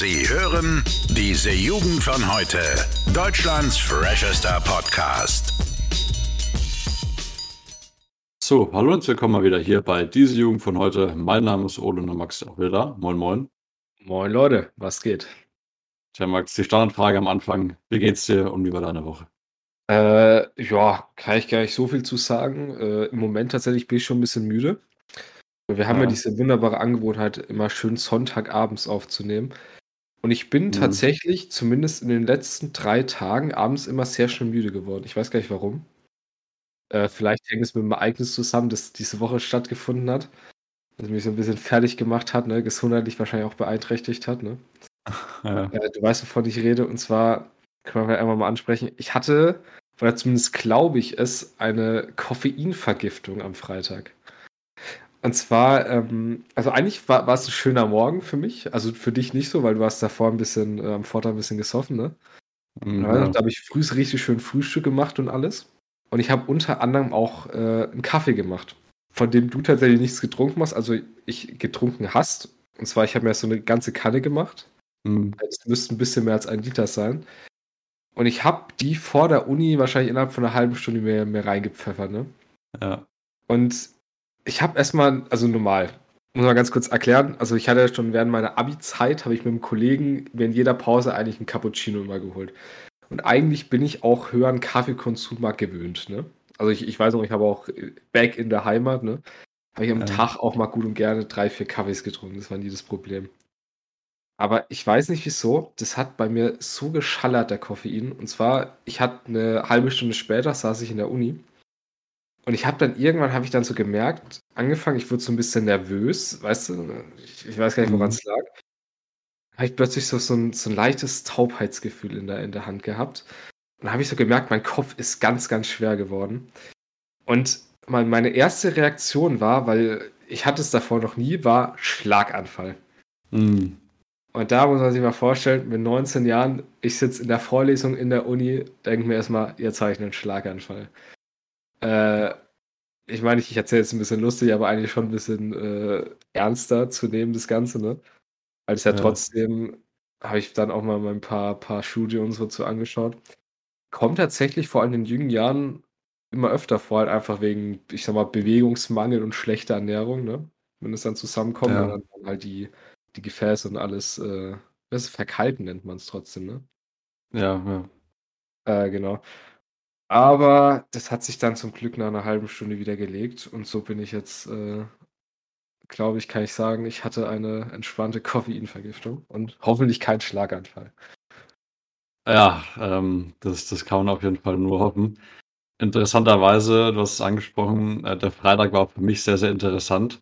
Sie hören diese Jugend von heute. Deutschlands freshester Podcast. So, hallo und willkommen mal wieder hier bei diese Jugend von heute. Mein Name ist Ole und Max auch wieder da. Moin, moin. Moin Leute, was geht? Tja, Max, die Standardfrage am Anfang. Wie geht's dir und wie war deine Woche? Äh, ja, kann ich gar nicht so viel zu sagen. Äh, Im Moment tatsächlich bin ich schon ein bisschen müde. Wir haben ja, Ja. diese wunderbare Angewohnheit, immer schön Sonntagabends aufzunehmen. Und ich bin Mhm. tatsächlich, zumindest in den letzten drei Tagen, abends immer sehr schnell müde geworden. Ich weiß gar nicht warum. Äh, vielleicht hängt es mit dem Ereignis zusammen, das diese Woche stattgefunden hat, das mich so ein bisschen fertig gemacht hat, ne? gesundheitlich wahrscheinlich auch beeinträchtigt hat. Ne? Ja. Äh, du weißt, wovon ich rede, und zwar können wir einmal mal ansprechen. Ich hatte, oder zumindest glaube ich es, eine Koffeinvergiftung am Freitag. Und zwar, ähm, also eigentlich war, war es ein schöner Morgen für mich, also für dich nicht so, weil du hast davor ein bisschen, äh, am Vortag ein bisschen gesoffen, ne? Mhm, Ja, da habe ich früh richtig schön Frühstück gemacht und alles. Und ich habe unter anderem auch äh, einen Kaffee gemacht, von dem du tatsächlich nichts getrunken hast, also ich getrunken hast. Und zwar, ich habe mir so eine ganze Kanne gemacht. Mhm. Es müsste ein bisschen mehr als ein Liter sein. Und ich habe die vor der Uni wahrscheinlich innerhalb von einer halben Stunde mir, mir reingepfeffert, ne? Ja. Und ich habe erstmal, also normal, muss mal ganz kurz erklären, also ich hatte schon während meiner Abi-Zeit, habe ich mit einem Kollegen in jeder Pause eigentlich einen Cappuccino immer geholt. Und eigentlich bin ich auch höheren Kaffeekonsum gewöhnt, ne? Also ich, ich weiß noch, ich habe auch äh, back in der Heimat, ne? Habe ich am Ja. Tag auch mal gut und gerne drei, vier Kaffees getrunken, das war nie das Problem. Aber ich weiß nicht wieso, das hat bei mir so geschallert, der Koffein. Und zwar, ich hatte eine halbe Stunde später, saß ich in der Uni. Und ich habe dann irgendwann, habe ich dann so gemerkt, angefangen, ich wurde so ein bisschen nervös, weißt du, ich, ich weiß gar nicht, woran Mhm. es lag. Habe ich plötzlich so, so, ein, so ein leichtes Taubheitsgefühl in der, in der Hand gehabt. Und dann habe ich so gemerkt, mein Kopf ist ganz, ganz schwer geworden. Und mein- meine erste Reaktion war, weil ich hatte es davor noch nie, war Schlaganfall. Mhm. Und da muss man sich mal vorstellen, mit 19 Jahren, ich sitze in der Vorlesung in der Uni, denke mir erstmal, jetzt habe ich einen Schlaganfall. Äh, ich meine, ich, ich erzähle jetzt ein bisschen lustig, aber eigentlich schon ein bisschen äh, ernster zu nehmen, das Ganze, ne? Weil es ja Ja. trotzdem, habe ich dann auch mal ein paar, paar Studien und so zu angeschaut. Kommt tatsächlich vor allem in jungen Jahren immer öfter vor, halt einfach wegen, ich sag mal, Bewegungsmangel und schlechter Ernährung, ne? Wenn es dann zusammenkommt, Ja. dann, dann halt die, die Gefäße und alles, äh, das ist Verkalken nennt man es trotzdem, ne? Ja, ja. Äh, genau. Aber das hat sich dann zum Glück nach einer halben Stunde wieder gelegt und so bin ich jetzt, äh, glaube ich, kann ich sagen, ich hatte eine entspannte Koffeinvergiftung und hoffentlich kein Schlaganfall. Ja, ähm, das, das kann man auf jeden Fall nur hoffen. Interessanterweise, du hast es angesprochen, äh, der Freitag war für mich sehr, sehr interessant.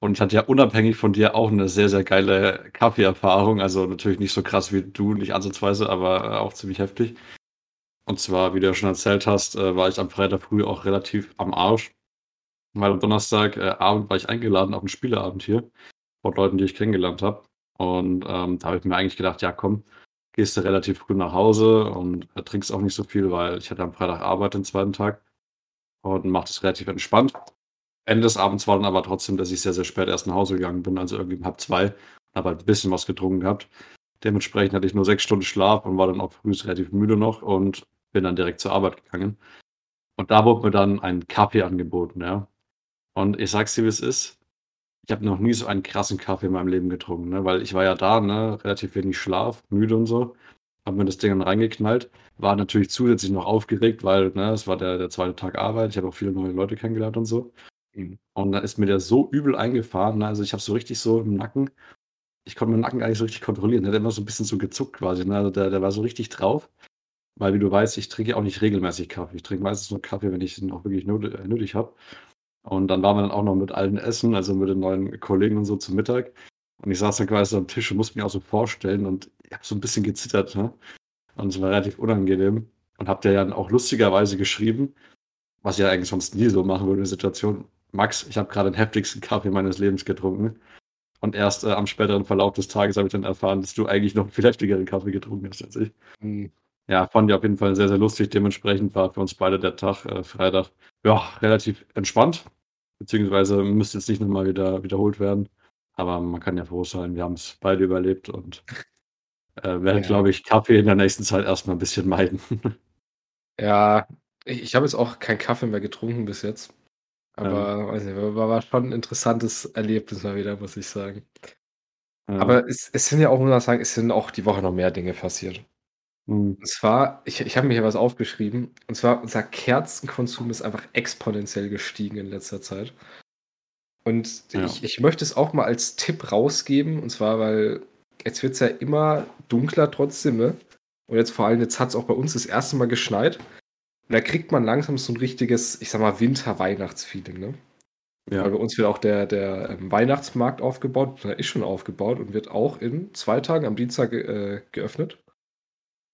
Und ich hatte ja unabhängig von dir auch eine sehr, sehr geile Kaffeeerfahrung. Also natürlich nicht so krass wie du, nicht ansatzweise, aber äh, auch ziemlich heftig. Und zwar, wie du ja schon erzählt hast, äh, war ich am Freitag früh auch relativ am Arsch. Weil am Donnerstagabend äh, war ich eingeladen auf einen Spieleabend hier von Leuten, die ich kennengelernt habe. Und ähm, da habe ich mir eigentlich gedacht, ja komm, gehst du relativ früh nach Hause und äh, trinkst auch nicht so viel, weil ich hatte am Freitag Arbeit den zweiten Tag und macht es relativ entspannt. Ende des Abends war dann aber trotzdem, dass ich sehr, sehr spät erst nach Hause gegangen bin, also irgendwie um halb zwei, habe halt ein bisschen was getrunken gehabt. Dementsprechend hatte ich nur sechs Stunden Schlaf und war dann auch früh relativ müde noch und bin dann direkt zur Arbeit gegangen. Und da wurde mir dann ein Kaffee angeboten, ja. Und ich sag's dir, wie es ist. Ich habe noch nie so einen krassen Kaffee in meinem Leben getrunken, ne? weil ich war ja da, ne? relativ wenig Schlaf, müde und so. Habe mir das Ding dann reingeknallt. War natürlich zusätzlich noch aufgeregt, weil ne, es war der, der zweite Tag Arbeit. Ich habe auch viele neue Leute kennengelernt und so. Mhm. Und dann ist mir der so übel eingefahren. Ne? Also ich habe so richtig so im Nacken, ich konnte meinen Nacken gar nicht so richtig kontrollieren. Der hat immer so ein bisschen so gezuckt quasi. Ne? Also der, der war so richtig drauf. Weil, wie du weißt, ich trinke auch nicht regelmäßig Kaffee. Ich trinke meistens nur Kaffee, wenn ich ihn auch wirklich nötig, äh, nötig habe. Und dann waren wir dann auch noch mit allen essen, also mit den neuen Kollegen und so zum Mittag. Und ich saß dann quasi am Tisch und musste mich auch so vorstellen und ich habe so ein bisschen gezittert. Ne? Und es war relativ unangenehm. Und habt ihr dann auch lustigerweise geschrieben, was ich ja eigentlich sonst nie so machen würde in der Situation. Max, ich habe gerade den heftigsten Kaffee meines Lebens getrunken. Und erst äh, am späteren Verlauf des Tages habe ich dann erfahren, dass du eigentlich noch einen viel heftigeren Kaffee getrunken hast als ich. Mhm. Ja, fand ich auf jeden Fall sehr, sehr lustig. Dementsprechend war für uns beide der Tag, äh, Freitag, ja, relativ entspannt. Beziehungsweise müsste jetzt nicht nochmal wieder wiederholt werden. Aber man kann ja froh sein, wir haben es beide überlebt und Äh, werde, Ja. glaube ich, Kaffee in der nächsten Zeit erstmal ein bisschen meiden. Ja, ich ich habe jetzt auch keinen Kaffee mehr getrunken bis jetzt. Aber weiß nicht, war war schon 'n interessantes Erlebnis mal wieder, muss ich sagen. Ja. Aber es es sind ja auch muss man sagen, es sind auch die Woche noch mehr Dinge passiert. Mhm. Und zwar, ich ich habe mir hier was aufgeschrieben, und zwar unser Kerzenkonsum ist einfach exponentiell gestiegen in letzter Zeit. Und Ja. ich ich möchte es auch mal als Tipp rausgeben, und zwar, weil jetzt wird's ja immer dunkler trotzdem, ne? Und jetzt vor allem, jetzt hat's auch bei uns das erste Mal geschneit. Und da kriegt man langsam so 'n richtiges, ich sage mal, Winter-Weihnachts-Feeling, ne? Weil bei Ja. uns wird auch der der, ähm, Weihnachtsmarkt aufgebaut, oder ist schon aufgebaut und wird auch in 2 Tagen am Dienstag, äh, geöffnet.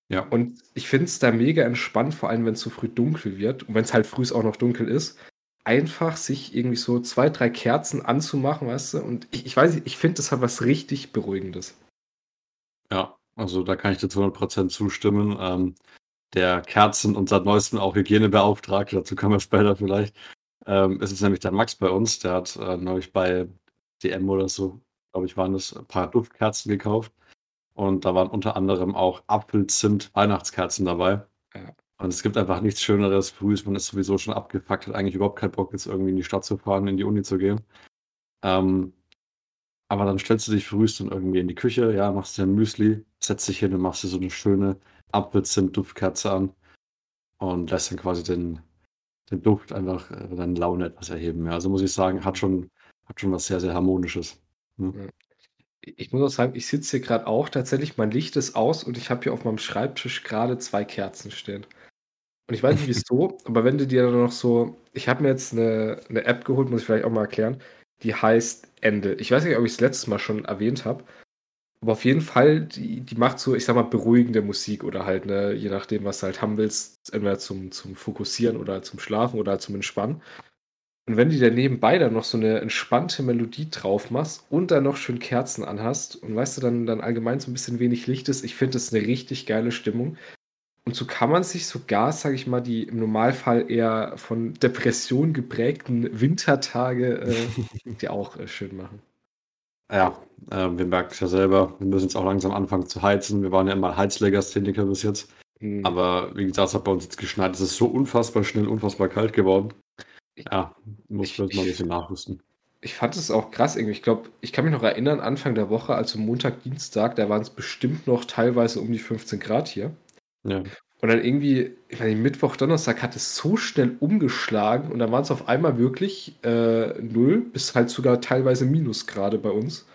Ja. Und ich finde es da mega entspannt, vor allem wenn's so früh dunkel wird und wenn's halt frühs auch noch dunkel ist, einfach sich irgendwie so 2, 3 Kerzen anzumachen, weißt du? Und ich ich weiß nicht, ich finde, das hat was richtig Beruhigendes. Ja, also da kann ich dir zu 100% zustimmen. Ähm, der Kerzen und seit Neuestem auch Hygienebeauftragte, dazu kommen wir später vielleicht, ähm, ist es nämlich der Max bei uns, der hat, äh, neulich bei DM oder so, glaube ich, waren das, ein paar Duftkerzen gekauft. Und da waren unter anderem auch Apfel-Zimt-Weihnachtskerzen dabei. Ja. Und es gibt einfach nichts Schöneres frühs, man ist sowieso schon abgefuckt, hat eigentlich überhaupt keinen Bock, jetzt irgendwie in die Stadt zu fahren, in die Uni zu gehen. Ähm, aber dann stellst du dich frühs dann irgendwie in die Küche, ja, machst dir 'n Müsli, setzt dich hin und machst dir so 'ne schöne Apfel-Zimt-Duftkerze an und lässt dann quasi den den Duft einfach, äh, deine Laune etwas erheben. Ja, also muss ich sagen, hat schon hat schon was sehr, sehr Harmonisches, ne? Ich muss auch sagen, ich sitze hier grad auch tatsächlich, mein Licht ist aus und ich habe hier auf meinem Schreibtisch grade 2 Kerzen stehen. Und ich weiß nicht wieso, aber wenn du dir dann noch so ich habe mir jetzt 'ne 'ne App geholt, muss ich vielleicht auch mal erklären, die heißt Ende. Ich weiß nicht, ob ich's letztes Mal schon erwähnt habe, aber auf jeden Fall, die die macht so, ich sage mal, beruhigende Musik oder halt, ne, je nachdem, was du halt haben willst, entweder zum zum Fokussieren oder zum Schlafen oder zum Entspannen. Und wenn du dir nebenbei dann noch so 'ne entspannte Melodie drauf machst und dann noch schön Kerzen anhast und weißt du, dann dann allgemein so 'n bisschen wenig Licht ist, ich finde das 'ne richtig geile Stimmung. Und so kann man sich sogar, sage ich mal, die im Normalfall eher von Depression geprägten Wintertage, äh, dir auch, äh, schön machen. Ja, ähm, wir merken's ja selber, wir müssen jetzt auch langsam anfangen zu heizen. Wir waren ja immer Heizlegastheniker bis jetzt. Mhm. Aber wie gesagt, es hat bei uns jetzt geschneit. Es ist so unfassbar schnell, unfassbar kalt geworden. Ja, muss Ich vielleicht mal 'n ich bisschen nachrüsten. ich fand es auch krass irgendwie. Ich glaube, ich kann mich noch erinnern, Anfang der Woche, also Montag, Dienstag, da waren's bestimmt noch teilweise um die 15 Grad hier. Ja. Und dann irgendwie, ich nicht, Mittwoch, Donnerstag hat es so schnell umgeschlagen und dann waren's auf einmal wirklich, äh, 0 bis halt sogar teilweise Minusgrade bei uns.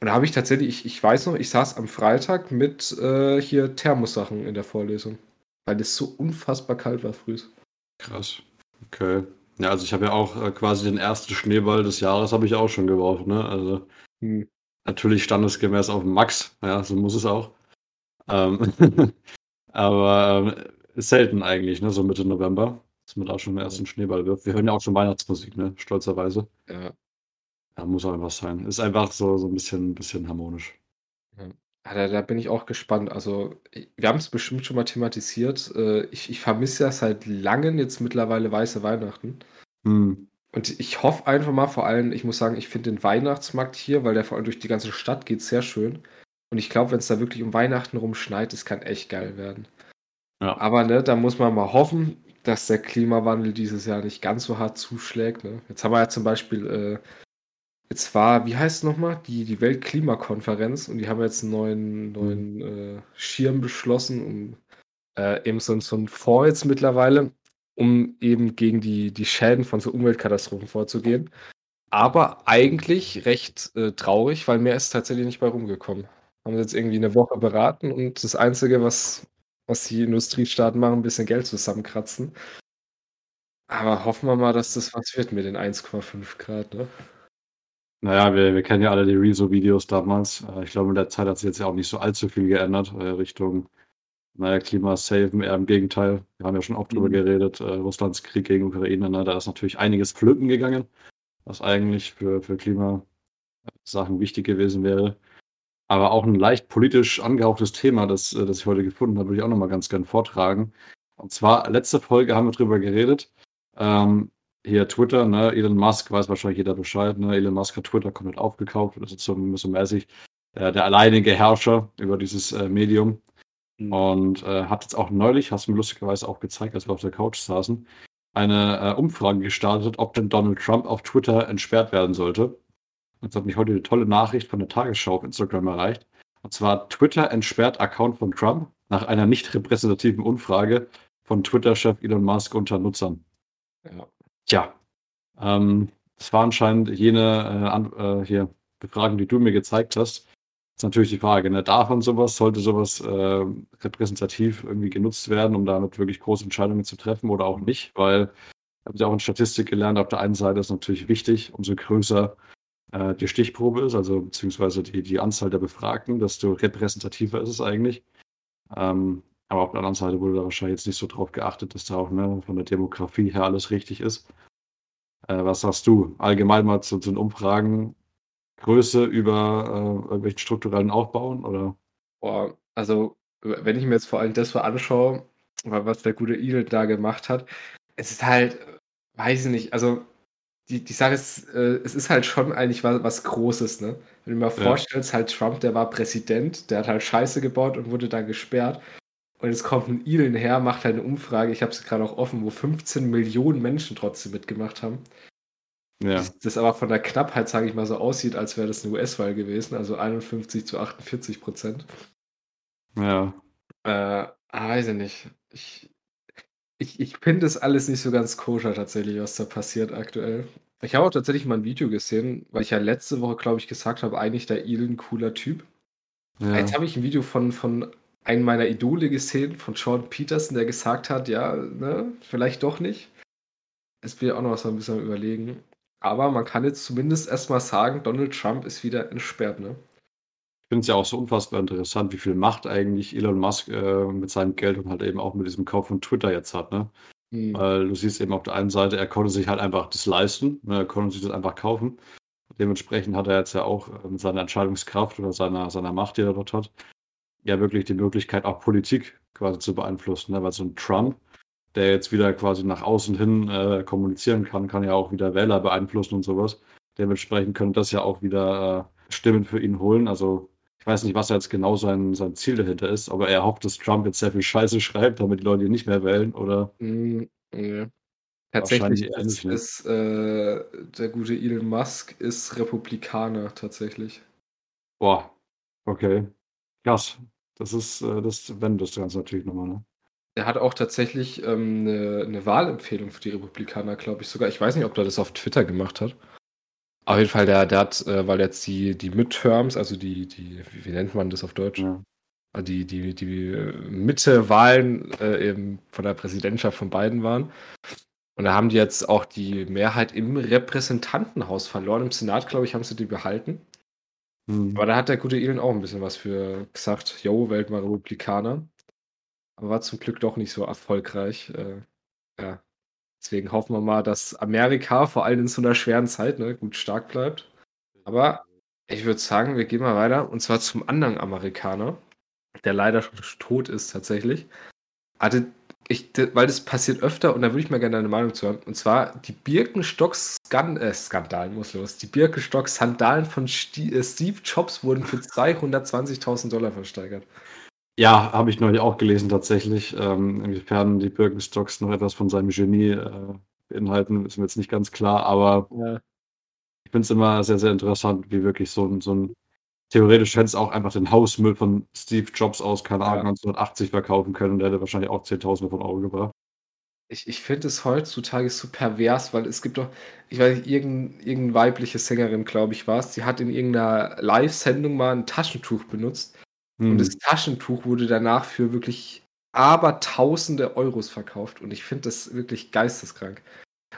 Und da habe ich tatsächlich ich ich weiß noch, ich saß am Freitag mit, äh, hier Thermossachen in der Vorlesung, weil es so unfassbar kalt war frühs. Krass. Okay. Ja, also ich habe ja auch, äh, quasi den ersten Schneeball des Jahres habe ich auch schon geworfen, ne? Also Mhm. natürlich standesgemäß aufm Max, ja, so muss es auch. Ähm, aber, ist selten eigentlich, ne, so Mitte November, dass man da schon den ersten Schneeball wirft. Wir hören ja auch schon Weihnachtsmusik, ne, stolzerweise. Ja. Ja, muss auch einfach sein. Ist einfach so so 'n bisschen bisschen harmonisch. Ja. Ah, da da bin ich auch gespannt. Also, wir haben's bestimmt schon mal thematisiert. Äh, ich ich vermisse ja seit Langem jetzt mittlerweile weiße Weihnachten. Mhm. Und ich hoffe einfach mal vor allem ich muss sagen, ich finde den Weihnachtsmarkt hier, weil der vor allem durch die ganze Stadt geht, sehr schön. Und ich glaube, wenn's da wirklich um Weihnachten rum schneit, das kann echt geil werden. Ja. Aber, ne, da muss man mal hoffen, dass der Klimawandel dieses Jahr nicht ganz so hart zuschlägt, ne? Jetzt haben wir ja zum Beispiel, äh jetzt war wie heißt's noch mal? Die die Weltklimakonferenz und die haben jetzt 'n neuen Mhm. neuen, äh, Schirm beschlossen, um, äh, eben so so 'n Fonds jetzt mittlerweile, um eben gegen die die Schäden von so Umweltkatastrophen vorzugehen. Aber eigentlich recht, äh, traurig, weil mehr ist tatsächlich nicht bei rumgekommen. Haben sie jetzt irgendwie 'ne Woche beraten und das Einzige, was was die Industriestaaten machen, 'n bisschen Geld zusammenkratzen. Aber hoffen wir mal, dass das was wird mit den 1,5 Grad, ne? Na ja, wir wir kennen ja alle die Rezo-Videos damals. Äh, ich glaube, in der Zeit hat sich jetzt ja auch nicht so allzu viel geändert, äh, Richtung, na ja, Klima-saven, eher im Gegenteil. Wir haben ja schon oft drüber Mhm. geredet, äh, Russlands Krieg gegen Ukraine, ne? Da ist natürlich einiges flöten gegangen, was eigentlich für für Klimasachen wichtig gewesen wäre. Aber auch 'n leicht politisch angehauchtes Thema, das das ich heute gefunden habe, würde ich auch noch mal ganz gern vortragen. Und zwar, letzte Folge haben wir drüber geredet, ähm, hier Twitter, ne? Elon Musk weiß wahrscheinlich jeder Bescheid, ne? Elon Musk hat Twitter komplett aufgekauft, das ist so so mäßig der, der alleinige Herrscher über dieses äh, Medium. Mhm. Und äh, hat jetzt auch neulich, hast du mir lustigerweise auch gezeigt, als wir auf der Couch saßen, eine äh, Umfrage gestartet, ob denn Donald Trump auf Twitter entsperrt werden sollte. Jetzt hat mich heute eine tolle Nachricht von der Tagesschau auf Instagram erreicht. Und zwar Twitter entsperrt Account von Trump nach einer nicht repräsentativen Umfrage von Twitter-Chef Elon Musk unter Nutzern. Ja. Tja, ähm, das war anscheinend jene äh, äh, hier Befragung, die du mir gezeigt hast. ist natürlich die Frage, ne? darf man sowas, sollte sowas äh, repräsentativ irgendwie genutzt werden, um damit wirklich große Entscheidungen zu treffen oder auch nicht, weil ich habe ja auch in Statistik gelernt, auf der einen Seite ist natürlich wichtig, umso größer äh, die Stichprobe ist, also beziehungsweise die, die Anzahl der Befragten, desto repräsentativer ist es eigentlich. Ähm, aber auf der anderen Seite wurde da wahrscheinlich jetzt nicht so drauf geachtet, dass da auch ne, von der Demografie her alles richtig ist. Äh, was sagst du? Allgemein mal zu, zu den Umfragen, Größe über äh, irgendwelchen strukturellen Aufbauen oder? Boah, also, wenn ich mir jetzt vor allem das so anschaue, was der gute Idel da gemacht hat, es ist halt, weiß ich nicht, also die, die Sache ist, äh, es ist halt schon eigentlich was, was Großes, ne? Wenn du dir mal Ja. vorstellst, halt Trump, der war Präsident, der hat halt Scheiße gebaut und wurde dann gesperrt. Und jetzt kommt ein Elon her, macht halt eine Umfrage, ich habe sie gerade auch offen, wo 15 Millionen Menschen trotzdem mitgemacht haben. Ja. Das, das aber von der Knappheit, sage ich mal, so aussieht, als wäre das eine US-Wahl gewesen, also 51 zu 48 Prozent. Ja. Äh, weiß ich nicht. Ich, ich, ich finde das alles nicht so ganz koscher tatsächlich, was da passiert aktuell. Ich habe auch tatsächlich mal ein Video gesehen, weil ich ja letzte Woche, glaube ich, gesagt habe, eigentlich der Elon ein cooler Typ. ja. Jetzt habe ich ein Video von, von einem meiner Idole gesehen, von Sean Peterson, der gesagt hat, ja, ne, vielleicht doch nicht. Bin ich auch noch so ein bisschen überlegen. Aber man kann jetzt zumindest erstmal sagen, Donald Trump ist wieder entsperrt, ne? Ich finde es ja auch so unfassbar interessant, wie viel Macht eigentlich Elon Musk äh, mit seinem Geld und halt eben auch mit diesem Kauf von Twitter jetzt hat, ne? Hm. Weil du siehst eben auf der einen Seite, er konnte sich halt einfach das leisten, ne? er konnte sich das einfach kaufen. Dementsprechend hat er jetzt ja auch mit seiner Entscheidungskraft oder seiner, seiner Macht, die er dort hat, ja wirklich die Möglichkeit, auch Politik quasi zu beeinflussen. Ne? Weil so ein Trump, der jetzt wieder quasi nach außen hin äh, kommunizieren kann, kann ja auch wieder Wähler beeinflussen und sowas. Dementsprechend könnte das ja auch wieder äh, Stimmen für ihn holen. Also ich weiß nicht, was jetzt genau sein, sein Ziel dahinter ist, aber er hofft, dass Trump jetzt sehr viel Scheiße schreibt, damit die Leute ihn nicht mehr wählen oder Hm, nee. Wahrscheinlich Tatsächlich ist, ne? ist äh, der gute Elon Musk ist Republikaner tatsächlich. boah, okay. Krass. Das ist, äh, das wendet das Ganze natürlich nochmal, ne? Er hat auch tatsächlich ähm, eine, eine Wahlempfehlung für die Republikaner, glaube ich sogar. Ich weiß nicht, ob er das auf Twitter gemacht hat. Auf jeden Fall, der, der hat, äh, weil jetzt die, die Midterms, also die, die, wie, nennt man das auf Deutsch? Ja. Also die, die, die äh, Mitte-Wahlen äh, eben von der Präsidentschaft von Biden waren. Und da haben die jetzt auch die Mehrheit im Repräsentantenhaus verloren. Im Senat, glaube ich, haben sie die behalten. Hm. Aber da hat der gute Elon auch ein bisschen was für gesagt. Jo, wählt mal Republikaner. Aber war zum Glück doch nicht so erfolgreich. Äh, ja. Deswegen hoffen wir mal, dass Amerika, vor allem in so einer schweren Zeit, ne, gut stark bleibt. Aber ich würde sagen, wir gehen mal weiter. Und zwar zum anderen Amerikaner, der leider schon tot ist tatsächlich. Hatte ich, weil das passiert öfter und da würde ich mal gerne deine Meinung zu hören. Und zwar die Birkenstock-Skandalen, äh, muss los. Die Birkenstock-Sandalen von Sti äh, Steve Jobs wurden für 220.000 Dollar versteigert. Ja, habe ich neulich auch gelesen tatsächlich. Ähm, inwiefern die Birkenstocks noch etwas von seinem Genie äh, beinhalten, ist mir jetzt nicht ganz klar, aber Ja. ich finde es immer sehr, sehr interessant, wie wirklich so so ein theoretisch hätte es auch einfach den Hausmüll von Steve Jobs aus, keine Ja. Ahnung, 1980 verkaufen können und der hätte wahrscheinlich auch Zehntausende von Euro gebracht. Ich, ich finde es heutzutage so pervers, weil es gibt doch, ich weiß nicht, irgendeine irgendein weibliche Sängerin, glaube ich, war es, die hat in irgendeiner Live-Sendung mal ein Taschentuch benutzt und Hm. das Taschentuch wurde danach für wirklich abertausende Euros verkauft und ich finde das wirklich geisteskrank.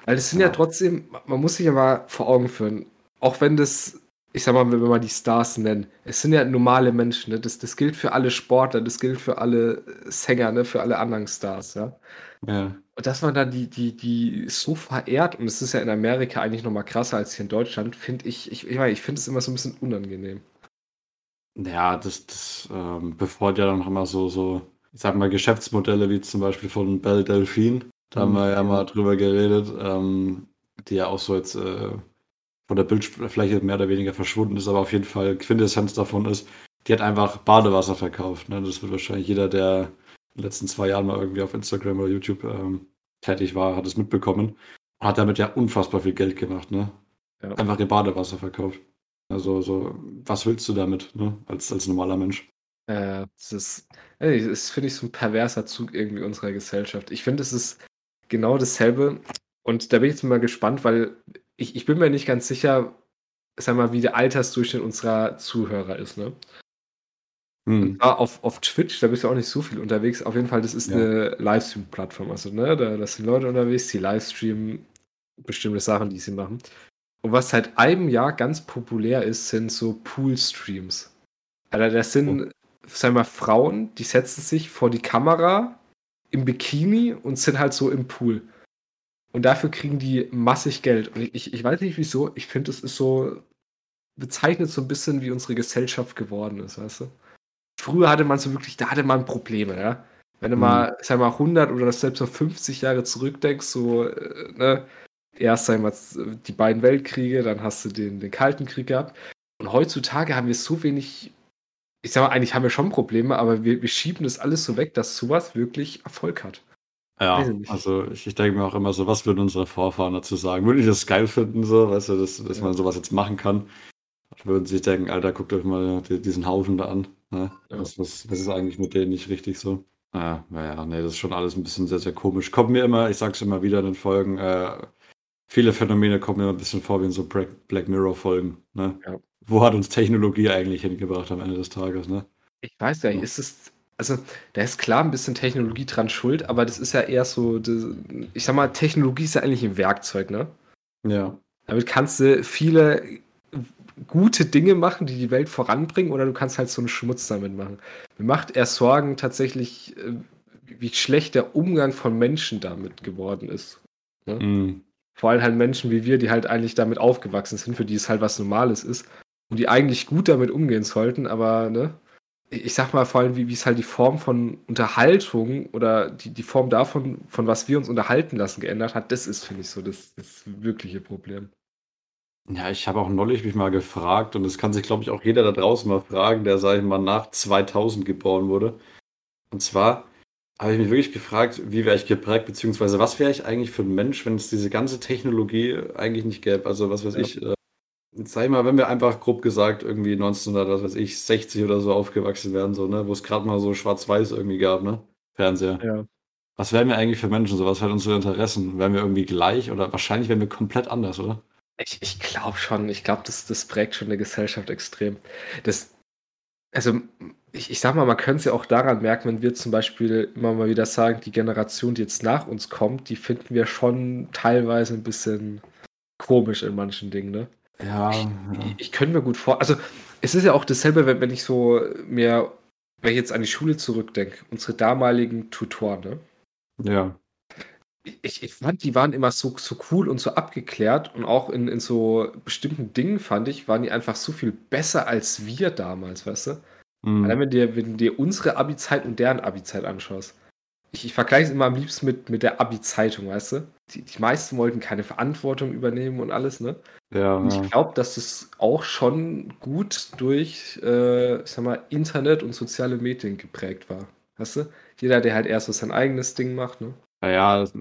Weil das sind ja Ja. trotzdem, man muss sich ja mal vor Augen führen, auch wenn das, ich sag mal, wenn wir mal die Stars nennen, es sind ja normale Menschen, ne? das, das gilt für alle Sportler, das gilt für alle Sänger, ne? für alle anderen Stars, ja. Ja. Und dass man da die, die, die so verehrt, und es ist ja in Amerika eigentlich noch mal krasser als hier in Deutschland, finde ich, ich, ich, meine, ich finde es immer so ein bisschen unangenehm. Ja, das, das ähm, befeuert ja dann noch immer so, so, ich sag mal, Geschäftsmodelle wie zum Beispiel von Belle Delphine. Da haben Mhm, wir ja ja. mal drüber geredet, ähm, die ja auch so jetzt äh, von der Bildfläche mehr oder weniger verschwunden ist, aber auf jeden Fall Quintessenz davon ist, die hat einfach Badewasser verkauft. Ne? Das wird wahrscheinlich jeder, der in den letzten zwei Jahren mal irgendwie auf Instagram oder YouTube ähm, tätig war, hat es mitbekommen. Und hat damit ja unfassbar viel Geld gemacht. Ne? Ja. Einfach ihr Badewasser verkauft. Also, so, was willst du damit, ne? als, als normaler Mensch? Äh, das ist, das finde ich, so ein perverser Zug irgendwie unserer Gesellschaft. Ich finde, es ist genau dasselbe. Und da bin ich jetzt mal gespannt, weil ich, ich bin mir nicht ganz sicher, sag mal, wie der Altersdurchschnitt unserer Zuhörer ist, ne? Hm. auf, auf Twitch, da bist du auch nicht so viel unterwegs. Auf jeden Fall, das ist ja. eine Livestream-Plattform. Also, ne, da, da sind Leute unterwegs, die livestreamen bestimmte Sachen, die sie machen. Und was seit einem Jahr ganz populär ist, sind so Pool-Streams. Also, das sind, oh. sag mal, Frauen, die setzen sich vor die Kamera im Bikini und sind halt so im Pool. Und dafür kriegen die massig Geld. Und ich, ich weiß nicht wieso, ich finde, es ist so, bezeichnet so ein bisschen, wie unsere Gesellschaft geworden ist, weißt du? Früher hatte man so wirklich, da hatte man Probleme, ja. Wenn du mhm. mal, sag mal, 100 oder selbst noch 50 Jahre zurückdenkst, so, äh, ne, erst, sag mal, die beiden Weltkriege, dann hast du den, den Kalten Krieg gehabt. Und heutzutage haben wir so wenig, ich sag mal, eigentlich haben wir schon Probleme, aber wir, wir schieben das alles so weg, dass sowas wirklich Erfolg hat. Ja, also ich, ich denke mir auch immer so, was würden unsere Vorfahren dazu sagen? Würde ich das geil finden, so, weißt du, dass, dass ja. man sowas jetzt machen kann? Würden sie sich denken, Alter, guckt euch mal diesen Haufen da an. Ne? Ja. Was, was, was ist eigentlich mit denen nicht richtig so? Ja, naja, nee, das ist schon alles ein bisschen sehr, sehr komisch. Kommt mir immer, ich sag's immer wieder in den Folgen, äh, viele Phänomene kommen mir ein bisschen vor wie in so Black Mirror-Folgen. Ne? Ja. Wo hat uns Technologie eigentlich hingebracht am Ende des Tages? Ne? Ich weiß ja, ist es, also da ist klar ein bisschen Technologie dran schuld, aber das ist ja eher so, das, ich sag mal, Technologie ist ja eigentlich ein Werkzeug, ne? Ja. Damit kannst du viele gute Dinge machen, die die Welt voranbringen, oder du kannst halt so einen Schmutz damit machen. Mir macht eher Sorgen tatsächlich, äh, wie schlecht der Umgang von Menschen damit geworden ist. Ne? Mm vor allem halt Menschen wie wir, die halt eigentlich damit aufgewachsen sind, für die es halt was Normales ist und die eigentlich gut damit umgehen sollten, aber ne, ich sag mal vor allem, wie, wie es halt die Form von Unterhaltung oder die, die Form davon, von was wir uns unterhalten lassen, geändert hat, das ist, finde ich, so das, das wirkliche Problem. Ja, ich habe auch neulich mich mal gefragt und das kann sich, glaube ich, auch jeder da draußen mal fragen, der, sage ich mal, nach 2000 geboren wurde. Und zwar, habe ich mich wirklich gefragt, wie wäre ich geprägt, beziehungsweise was wäre ich eigentlich für ein Mensch, wenn es diese ganze Technologie eigentlich nicht gäbe. Also was weiß ja. ich, äh, sag ich mal, wenn wir einfach grob gesagt irgendwie 1900, was weiß ich, 60 oder so aufgewachsen wären, so, ne, wo es gerade mal so schwarz-weiß irgendwie gab, ne? Fernseher. Ja. Was wären wir eigentlich für Menschen? So, was wären unsere Interessen? Wären wir irgendwie gleich oder wahrscheinlich wären wir komplett anders, oder? Ich, ich glaube schon, ich glaube, das, das prägt schon eine Gesellschaft extrem. Das, also ich, ich sag mal, man könnte es ja auch daran merken, wenn wir zum Beispiel immer mal wieder sagen, die Generation, die jetzt nach uns kommt, die finden wir schon teilweise ein bisschen komisch in manchen Dingen, ne? Ja. Ich, ja. ich, könnte mir gut vor. Also, es ist ja auch dasselbe, wenn, wenn ich so mir, wenn ich jetzt an die Schule zurückdenke, unsere damaligen Tutoren, ne? Ja. Ich, ich, fand, die waren immer so, so cool und so abgeklärt und auch in, in so bestimmten Dingen, fand ich, waren die einfach so viel besser als wir damals, weißt du? Mhm. Allein wenn du, wenn du dir unsere Abi-Zeit und deren Abi-Zeit anschaust. Ich, ich vergleiche es immer am liebsten mit, mit der Abi-Zeitung, weißt du? Die, die meisten wollten keine Verantwortung übernehmen und alles, ne? Ja. Und ich glaube, dass das auch schon gut durch, äh, ich sag mal, Internet und soziale Medien geprägt war. Weißt du? Jeder, der halt erst so sein eigenes Ding macht, ne? Naja, es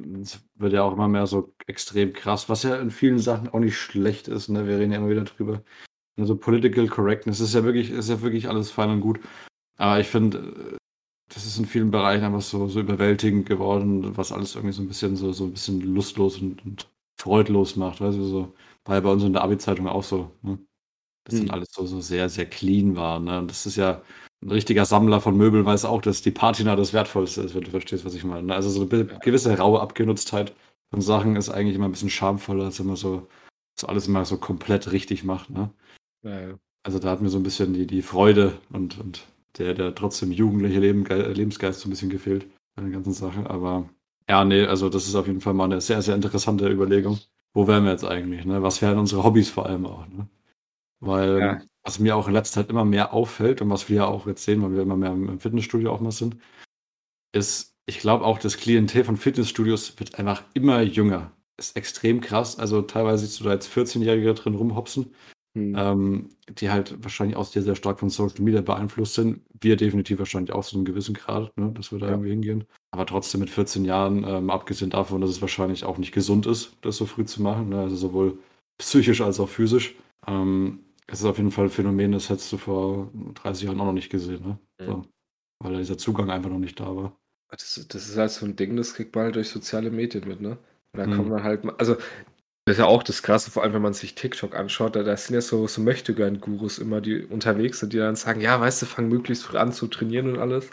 wird ja auch immer mehr so extrem krass, was ja in vielen Sachen auch nicht schlecht ist, ne? Wir reden ja immer wieder drüber. Also Political Correctness ist ja wirklich, ist ja wirklich alles fein und gut. Aber ich finde, das ist in vielen Bereichen einfach so, so überwältigend geworden, was alles irgendwie so ein bisschen so, so ein bisschen lustlos und, und freudlos macht. Weißt du, so war ja bei uns in der Abi-Zeitung auch so, ne? Dass hm. dann alles so, so sehr, sehr clean war. Ne? Und das ist ja ein richtiger Sammler von Möbeln weiß auch, dass die Patina das Wertvollste ist, wenn du verstehst, was ich meine. Ne? Also so eine gewisse raue Abgenutztheit von Sachen ist eigentlich immer ein bisschen schamvoller, als wenn man so, so alles immer so komplett richtig macht. Ne? Ja, Also da hat mir so ein bisschen die, die Freude und, und der, der trotzdem jugendliche Leben, Lebensgeist so ein bisschen gefehlt bei der ganzen Sache. Aber ja, nee, also das ist auf jeden Fall mal eine sehr, sehr interessante Überlegung. Wo wären wir jetzt eigentlich? Ne? Was wären unsere Hobbys vor allem auch? Ne? Weil ja. was mir auch in letzter Zeit immer mehr auffällt und was wir ja auch jetzt sehen, weil wir immer mehr im Fitnessstudio auch mal sind, ist, ich glaube auch, das Klientel von Fitnessstudios wird einfach immer jünger. ist extrem krass. Also teilweise siehst du da jetzt 14-Jährige drin rumhopsen, Hm. ähm, die halt wahrscheinlich auch sehr, sehr stark von Social Media beeinflusst sind. Wir definitiv wahrscheinlich auch zu einem gewissen Grad, ne, dass wir da Ja. irgendwie hingehen. Aber trotzdem mit 14 Jahren, ähm, abgesehen davon, dass es wahrscheinlich auch nicht gesund ist, das so früh zu machen, ne, also sowohl psychisch als auch physisch. Ähm, es ist auf jeden Fall ein Phänomen, das hättest du vor 30 Jahren auch noch nicht gesehen, ne? So, weil da dieser Zugang einfach noch nicht da war. Das, das ist halt so ein Ding, das kriegt man halt durch soziale Medien mit, ne? Und da Mhm. kommt man halt, mal- also das ist ja auch das Krasse, vor allem wenn man sich TikTok anschaut, da, da sind ja so, so Möchtegern-Gurus immer, die unterwegs sind, die dann sagen, ja, weißt du, fang möglichst früh an zu trainieren und alles.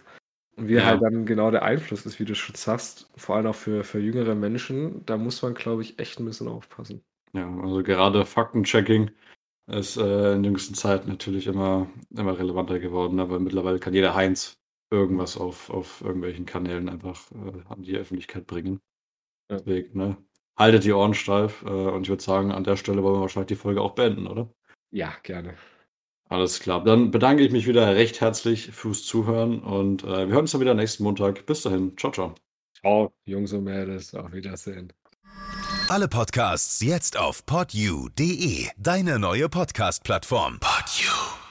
Und wie Ja. halt dann genau der Einfluss ist, wie du schon sagst, vor allem auch für, für jüngere Menschen, da muss man, glaube ich, echt ein bisschen aufpassen. Ja, also gerade Faktenchecking ist äh, in jüngsten Zeit natürlich immer, immer relevanter geworden, aber mittlerweile kann jeder Heinz irgendwas auf, auf irgendwelchen Kanälen einfach äh, an die Öffentlichkeit bringen. Ja. Deswegen, ne? Haltet die Ohren steif äh, und ich würde sagen, an der Stelle wollen wir wahrscheinlich die Folge auch beenden, oder? Ja, gerne. Alles klar. Dann bedanke ich mich wieder recht herzlich fürs Zuhören und äh, wir hören uns dann wieder nächsten Montag. Bis dahin. Ciao, ciao. Ciao, Jungs und Mädels, auf Wiedersehen. Alle Podcasts jetzt auf podyou.de, deine neue Podcast-Plattform. Podyou.